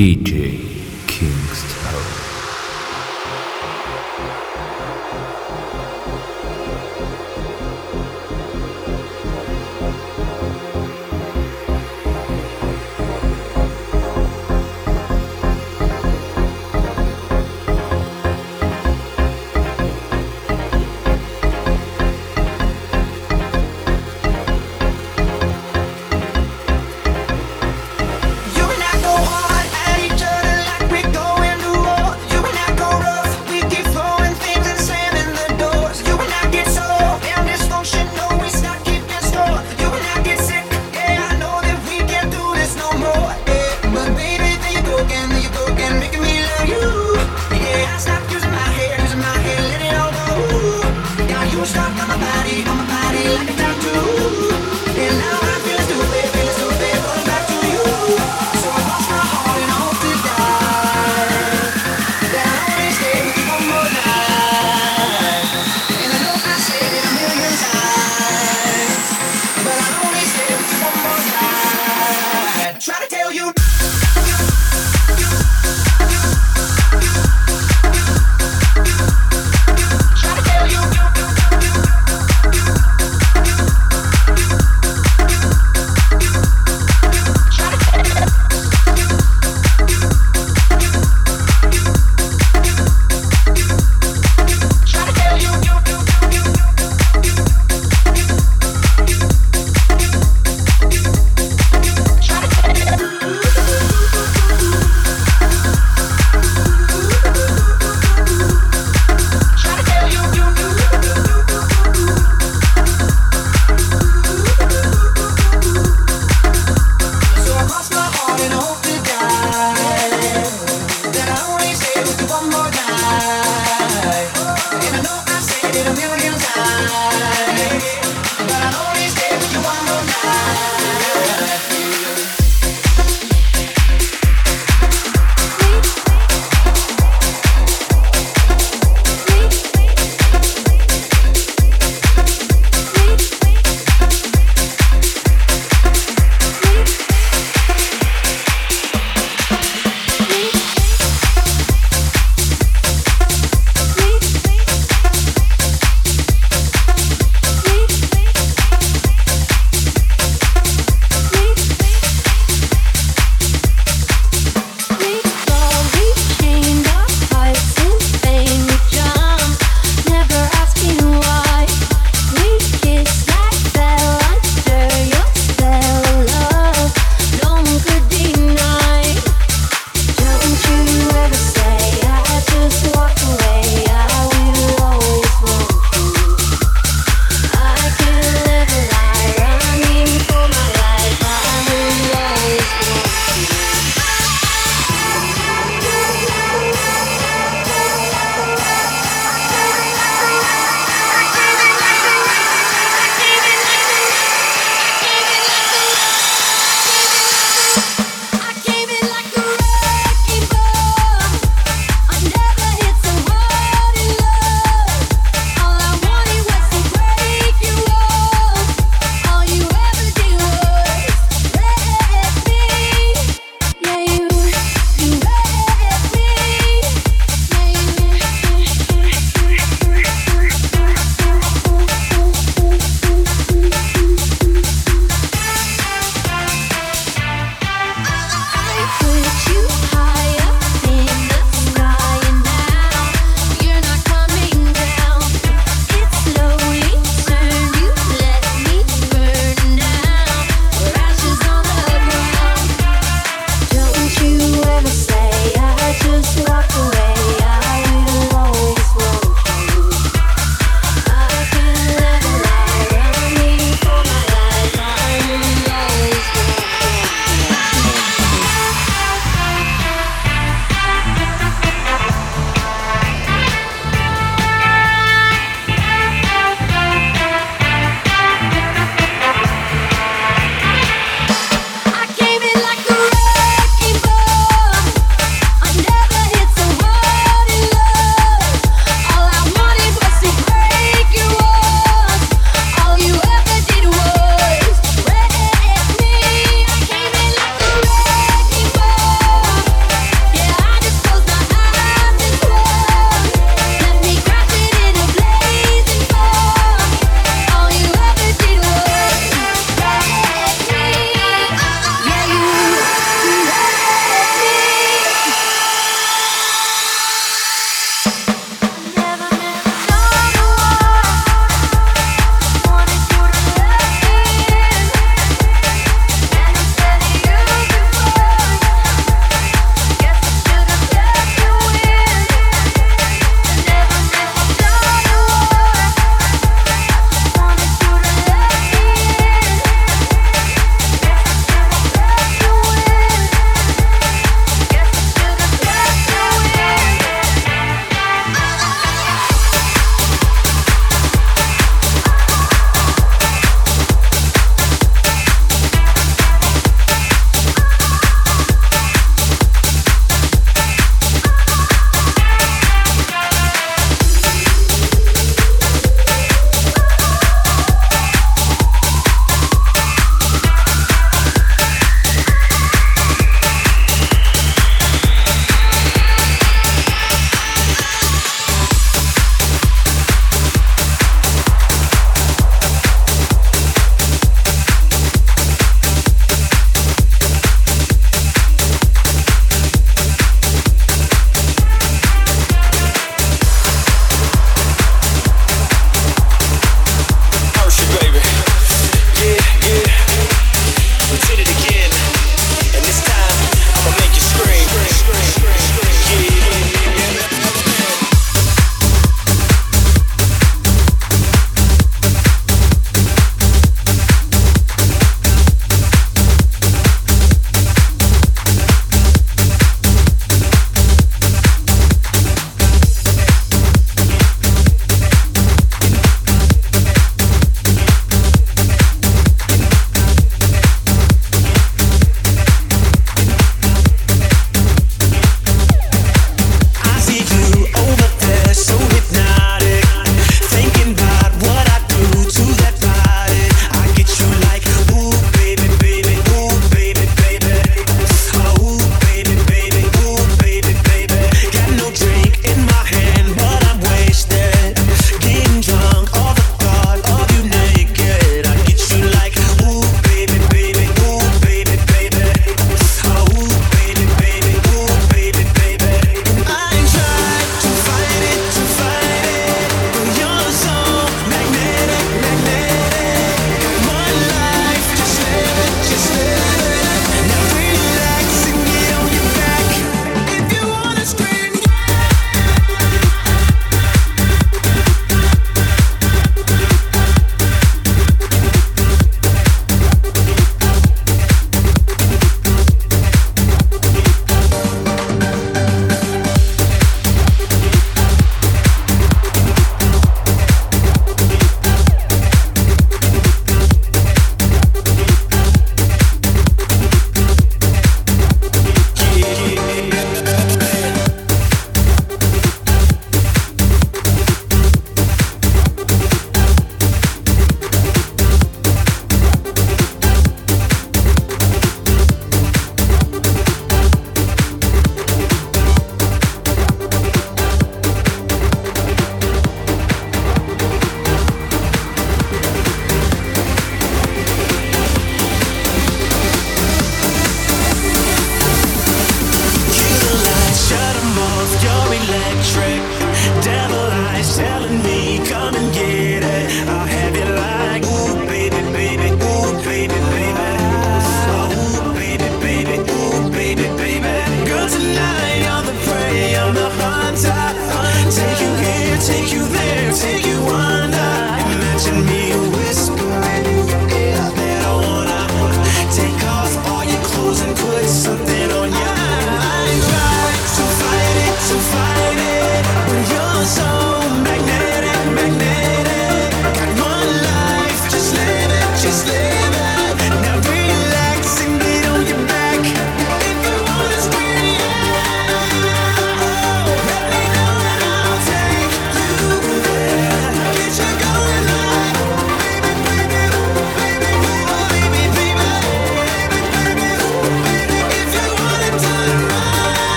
DJ Kingston.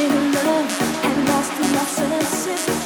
in love and lost in my senses.